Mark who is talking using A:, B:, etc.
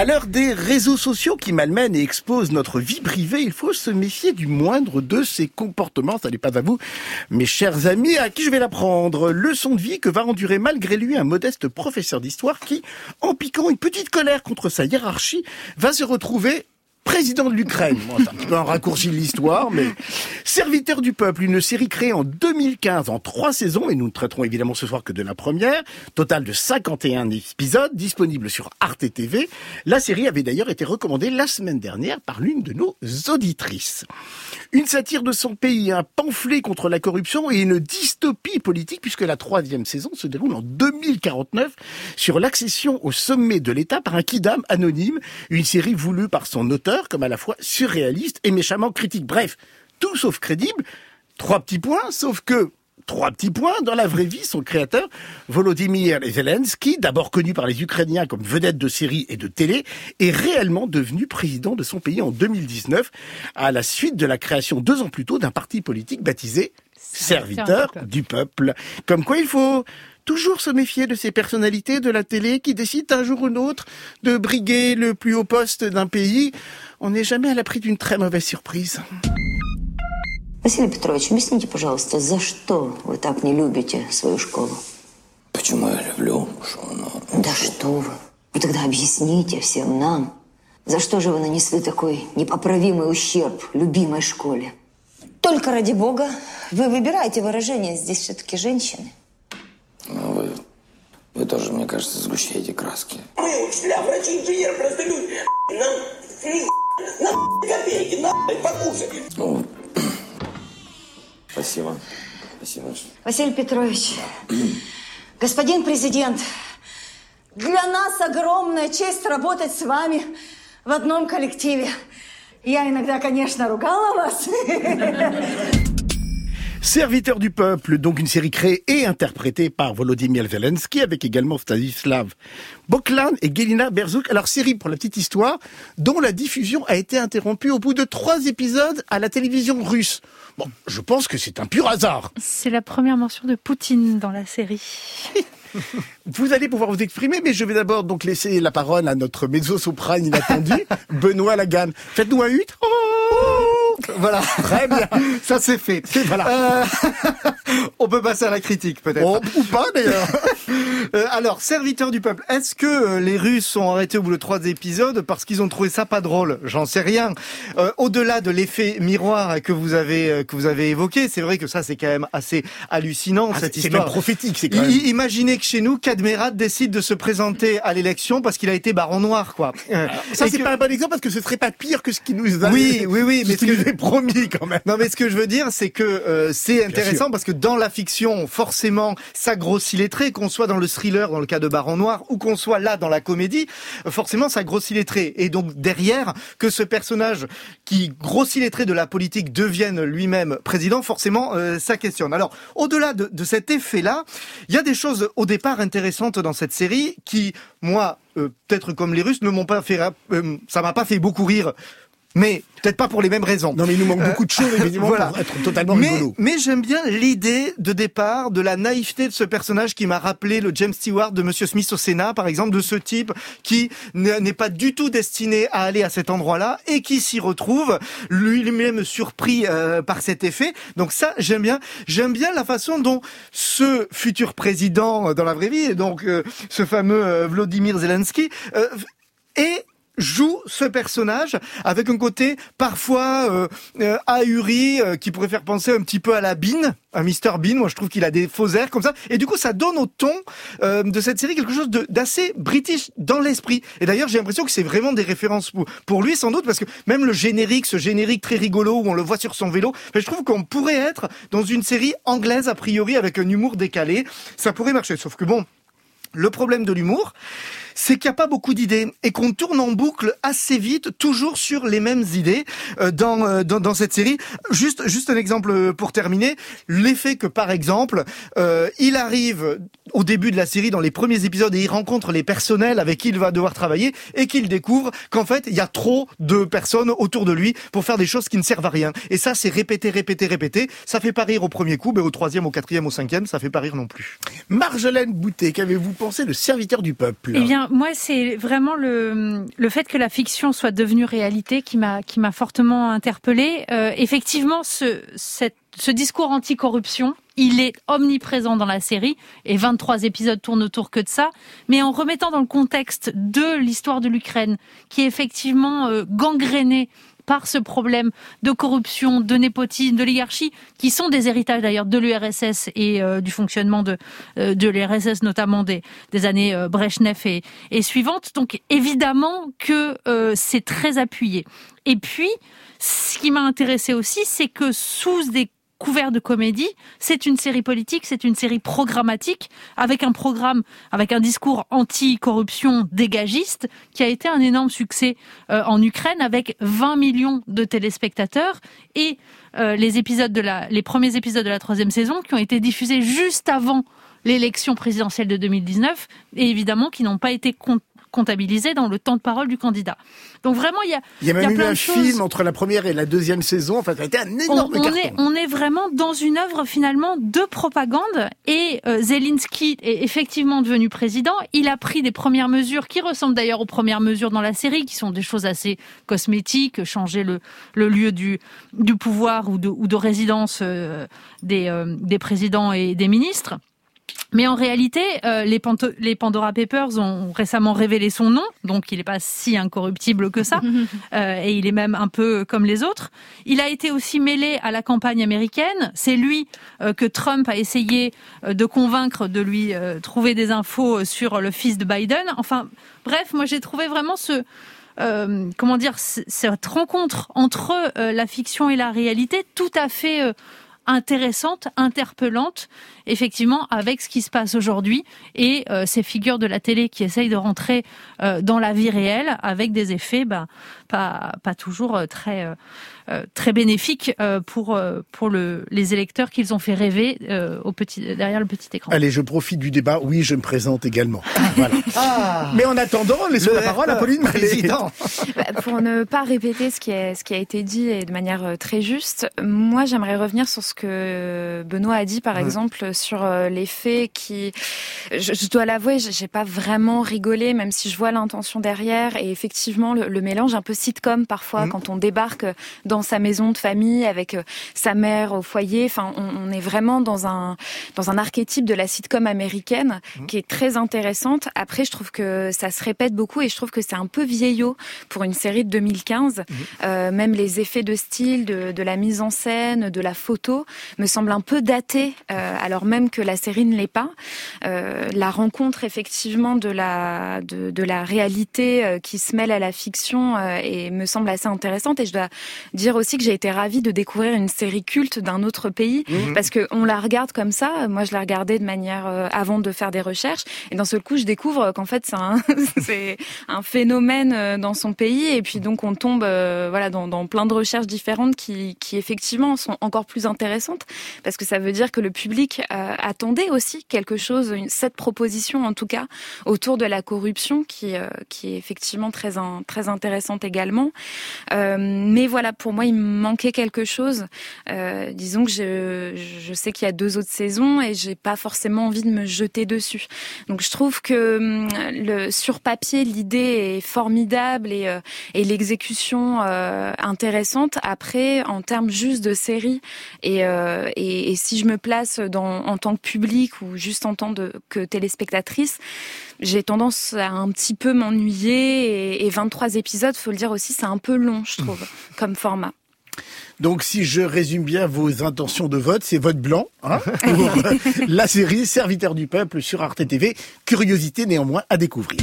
A: À l'heure des réseaux sociaux qui malmènent et exposent notre vie privée, il faut se méfier du moindre de ces comportements. Ça n'est pas à vous, mes chers amis, à qui je vais l'apprendre. Leçon de vie que va endurer malgré lui un modeste professeur d'histoire qui, en piquant une petite colère contre sa hiérarchie, va se retrouver président de l'Ukraine. c'est un petit peu un raccourci de l'histoire, mais Serviteur du peuple, une série créée en 2015 en trois saisons, et nous ne traiterons évidemment ce soir que de la première, total de 51 épisodes, disponible sur Arte TV. La série avait d'ailleurs été recommandée la semaine dernière par l'une de nos auditrices. Une satire de son pays, un pamphlet contre la corruption et une dystopie politique, puisque la troisième saison se déroule en 2049 sur l'accession au sommet de l'État par un kidam anonyme, une série voulue par son auteur comme à la fois surréaliste et méchamment critique. Bref, tout sauf crédible. Trois petits points, sauf que Trois petits points. Dans la vraie vie, son créateur, Volodymyr Zelensky, d'abord connu par les Ukrainiens comme vedette de série et de télé, est réellement devenu président de son pays en 2019, à la suite de la création deux ans plus tôt d'un parti politique baptisé Serviteur du peuple. Comme quoi il faut toujours se méfier de ces personnalités de la télé qui décident un jour ou l'autre de briguer le plus haut poste d'un pays. On n'est jamais à l'abri d'une très mauvaise surprise.
B: Василий Петрович, объясните, пожалуйста, за что вы так не любите свою школу?
C: Почему я люблю, что она...
B: Да что вы. Вы тогда объясните всем нам, за что же вы нанесли такой непоправимый ущерб любимой школе. Только ради бога, вы выбираете выражение, здесь все-таки женщины.
C: Ну, вы, вы тоже, мне кажется, сгущаете краски.
D: Мы, учителя, врачи, инженеры, просто люди. Нам на копейки, на покушать.
C: Ну, спасибо. Спасибо.
B: Василий Петрович, господин президент, для нас огромная честь работать с вами в одном коллективе. Я иногда, конечно, ругала вас.
A: Serviteur du peuple, donc une série créée et interprétée par Volodymyr Zelensky, avec également Stanislav Boklan et Gelina Berzouk. Alors série pour la petite histoire, dont la diffusion a été interrompue au bout de trois épisodes à la télévision russe. Bon, je pense que c'est un pur hasard.
E: C'est la première mention de Poutine dans la série.
A: Vous allez pouvoir vous exprimer, mais je vais d'abord donc laisser la parole à notre mezzo-soprane inattendu, Benoît Lagan. Faites-nous un huit.
F: Voilà, très bien. Ça c'est fait.
A: Voilà.
F: Euh, on peut passer à la critique peut-être.
A: Oh, ou pas d'ailleurs.
F: Euh, alors, serviteur du peuple, est-ce que euh, les Russes sont arrêtés au bout de trois épisodes parce qu'ils ont trouvé ça pas drôle? J'en sais rien. Au-delà de l'effet miroir que vous avez que vous avez évoqué, c'est vrai que ça c'est quand même assez hallucinant
A: Ah,
F: cette
A: c'est
F: histoire.
A: même prophétique, c'est quand même.
F: I- Imaginez que chez nous, Kadmerat décide de se présenter à l'élection parce qu'il a été baron noir, quoi. Euh,
A: Ça c'est
F: que-
A: pas un bon exemple parce que ce serait pas pire que ce qui nous a
F: Oui, oui, oui, mais
A: ce
F: ce
A: qui
F: que
A: promis quand même.
F: Non, mais ce que je veux dire, c'est que euh, c'est intéressant parce que dans la fiction, forcément, ça grossit les traits, qu'on soit dans le thriller, dans le cas de Baron Noir, ou qu'on soit là dans la comédie, forcément, ça grossit les traits. Et donc derrière, que ce personnage qui grossit les traits de la politique devienne lui-même président, forcément, euh, ça questionne. Alors, au-delà de, cet effet-là, il y a des choses au départ intéressantes dans cette série qui, moi, euh, peut-être comme les Russes, ne m'ont pas fait, euh, ça m'a pas fait beaucoup rire. Mais peut-être pas pour les mêmes raisons.
A: Non mais il nous manque beaucoup de choses évidemment
F: voilà.
A: pour être totalement
F: Mais,
A: rigolo.
F: mais j'aime bien l'idée de départ de la naïveté de ce personnage qui m'a rappelé le James Stewart de Monsieur Smith au Sénat, par exemple, de ce type qui n'est pas du tout destiné à aller à cet endroit-là et qui s'y retrouve lui-même surpris euh, par cet effet. Donc ça, j'aime bien. J'aime bien la façon dont ce futur président euh, dans la vraie vie, et donc euh, ce fameux euh, Vladimir Zelensky, euh, est joue ce personnage avec un côté parfois euh, euh, ahuri euh, qui pourrait faire penser un petit peu à la Bean, à Mr Bean. Moi, je trouve qu'il a des faux airs comme ça. Et du coup, ça donne au ton euh, de cette série quelque chose d'assez british dans l'esprit. Et d'ailleurs, j'ai l'impression que c'est vraiment des références pour, lui, sans doute, parce que même le générique, ce générique très rigolo où on le voit sur son vélo, je trouve qu'on pourrait être dans une série anglaise a priori avec un humour décalé. Ça pourrait marcher. Sauf que bon, le problème de l'humour, c'est qu'il n'y a pas beaucoup d'idées et qu'on tourne en boucle assez vite, toujours sur les mêmes idées euh, dans, euh, dans dans cette série. Juste juste un exemple pour terminer, l'effet que par exemple, euh, il arrive au début de la série dans les premiers épisodes et il rencontre les personnels avec qui il va devoir travailler et qu'il découvre qu'en fait il y a trop de personnes autour de lui pour faire des choses qui ne servent à rien. Et ça c'est répété, répété, répété. Ça fait pas rire au premier coup, mais au troisième, au quatrième, au cinquième, ça fait pas rire non plus.
A: Marjolaine Boutet, qu'avez-vous pensé de Serviteur du peuple?
E: Eh bien, moi, c'est vraiment le, le fait que la fiction soit devenue réalité qui m'a qui m'a fortement interpellée. Euh, effectivement, ce, cette, ce discours anti-corruption, il est omniprésent dans la série et 23 épisodes tournent autour que de ça. Mais en remettant dans le contexte de l'histoire de l'Ukraine, qui est effectivement euh, gangrénée par ce problème de corruption, de népotisme, d'oligarchie, qui sont des héritages d'ailleurs de l'URSS et euh, du fonctionnement de, euh, de l'URSS, notamment des, années euh, Brezhnev et, et suivantes. Donc évidemment que c'est très appuyé. Et puis, ce qui m'a intéressé aussi, c'est que sous des couvert de comédie. C'est une série politique, c'est une série programmatique, avec un programme, avec un discours anti-corruption dégagiste, qui a été un énorme succès euh, en Ukraine, avec 20 millions de téléspectateurs et euh, les épisodes de la, les premiers épisodes de la troisième saison qui ont été diffusés juste avant l'élection présidentielle de 2019 et évidemment qui n'ont pas été comptabilisés dans le temps de parole du candidat. Donc vraiment, il y a
A: il y a même
E: il y a
A: eu un
E: choses.
A: film entre la première et la deuxième saison. Enfin, ça a été un
E: on,
A: énorme
E: on
A: carton.
E: est, on est vraiment dans une œuvre finalement de propagande et euh, Zelensky est effectivement devenu président. Il a pris des premières mesures qui ressemblent d'ailleurs aux premières mesures dans la série, qui sont des choses assez cosmétiques, changer le, le lieu du, du pouvoir ou de, ou de résidence euh, des, euh, des présidents et des ministres. Mais en réalité, euh, les, Pandora Papers ont récemment révélé son nom, donc il n'est pas si incorruptible que ça, euh, et il est même un peu comme les autres. Il a été aussi mêlé à la campagne américaine. C'est lui euh, que Trump a essayé de convaincre de lui trouver des infos sur le fils de Biden. Enfin, bref, moi j'ai trouvé vraiment ce euh, comment dire cette rencontre entre euh, la fiction et la réalité tout à fait intéressante, interpellante, effectivement, avec ce qui se passe aujourd'hui et euh, ces figures de la télé qui essayent de rentrer euh, dans la vie réelle avec des effets ben, pas, pas toujours euh, très, très bénéfiques euh, pour, euh, pour le, les électeurs qu'ils ont fait rêver euh, au petit, derrière le petit écran.
A: Allez, je profite du débat. Oui, je me présente également. Voilà.
F: Ah,
A: Mais en attendant, laissons la parole à Pauline
F: président.
G: Bah, pour ne pas répéter ce qui, est, ce qui a été dit et de manière euh, très juste, moi j'aimerais revenir sur ce que Benoît a dit par exemple sur euh, les faits qui, je, je dois l'avouer, j'ai pas vraiment rigolé même si je vois l'intention derrière et effectivement le, le mélange un peu sitcom parfois
A: Mhm.
G: quand on débarque dans sa maison de famille avec euh, sa mère au foyer, enfin on, on est vraiment dans un dans un archétype de la sitcom américaine qui est très intéressante. Après je trouve que ça se répète beaucoup et je trouve que c'est un peu vieillot pour une série de 2015. Euh, même les effets de style, de, de la mise en scène, de la photo me semblent un peu datés, euh, alors même que la série ne l'est pas. Euh, la rencontre effectivement de la de, de la réalité qui se mêle à la fiction et me semble assez intéressante. Et je dois dire aussi que j'ai été ravie de découvrir une série culte d'un autre pays parce que on la regarde comme ça. Moi, je la regardais de manière euh, avant de faire des recherches et d'un seul coup, je découvre qu'en fait, c'est un, c'est un phénomène euh, dans son pays et puis donc on tombe euh, voilà dans, dans plein de recherches différentes qui, qui effectivement sont encore plus intéressantes parce que ça veut dire que le public euh, attendait aussi quelque chose, une, cette proposition en tout cas autour de la corruption qui qui est effectivement très in- très intéressante également. Mais voilà, pour moi, il me manquait quelque chose. Euh, disons que je, je sais qu'il y a deux autres saisons et j'ai pas forcément envie de me jeter dessus. Donc je trouve que hum, le, sur papier, l'idée est formidable et, euh, et l'exécution euh, intéressante. Après, en termes juste de série et, euh, et, et si je me place dans, en tant que public ou juste en tant que téléspectatrice, j'ai tendance à un petit peu m'ennuyer et, et 23 épisodes, faut le dire aussi, c'est un peu long, je trouve, comme format.
A: Donc, si je résume bien vos intentions de vote, c'est vote blanc hein, pour euh, la série Serviteur du peuple sur Arte TV. Curiosité néanmoins à découvrir.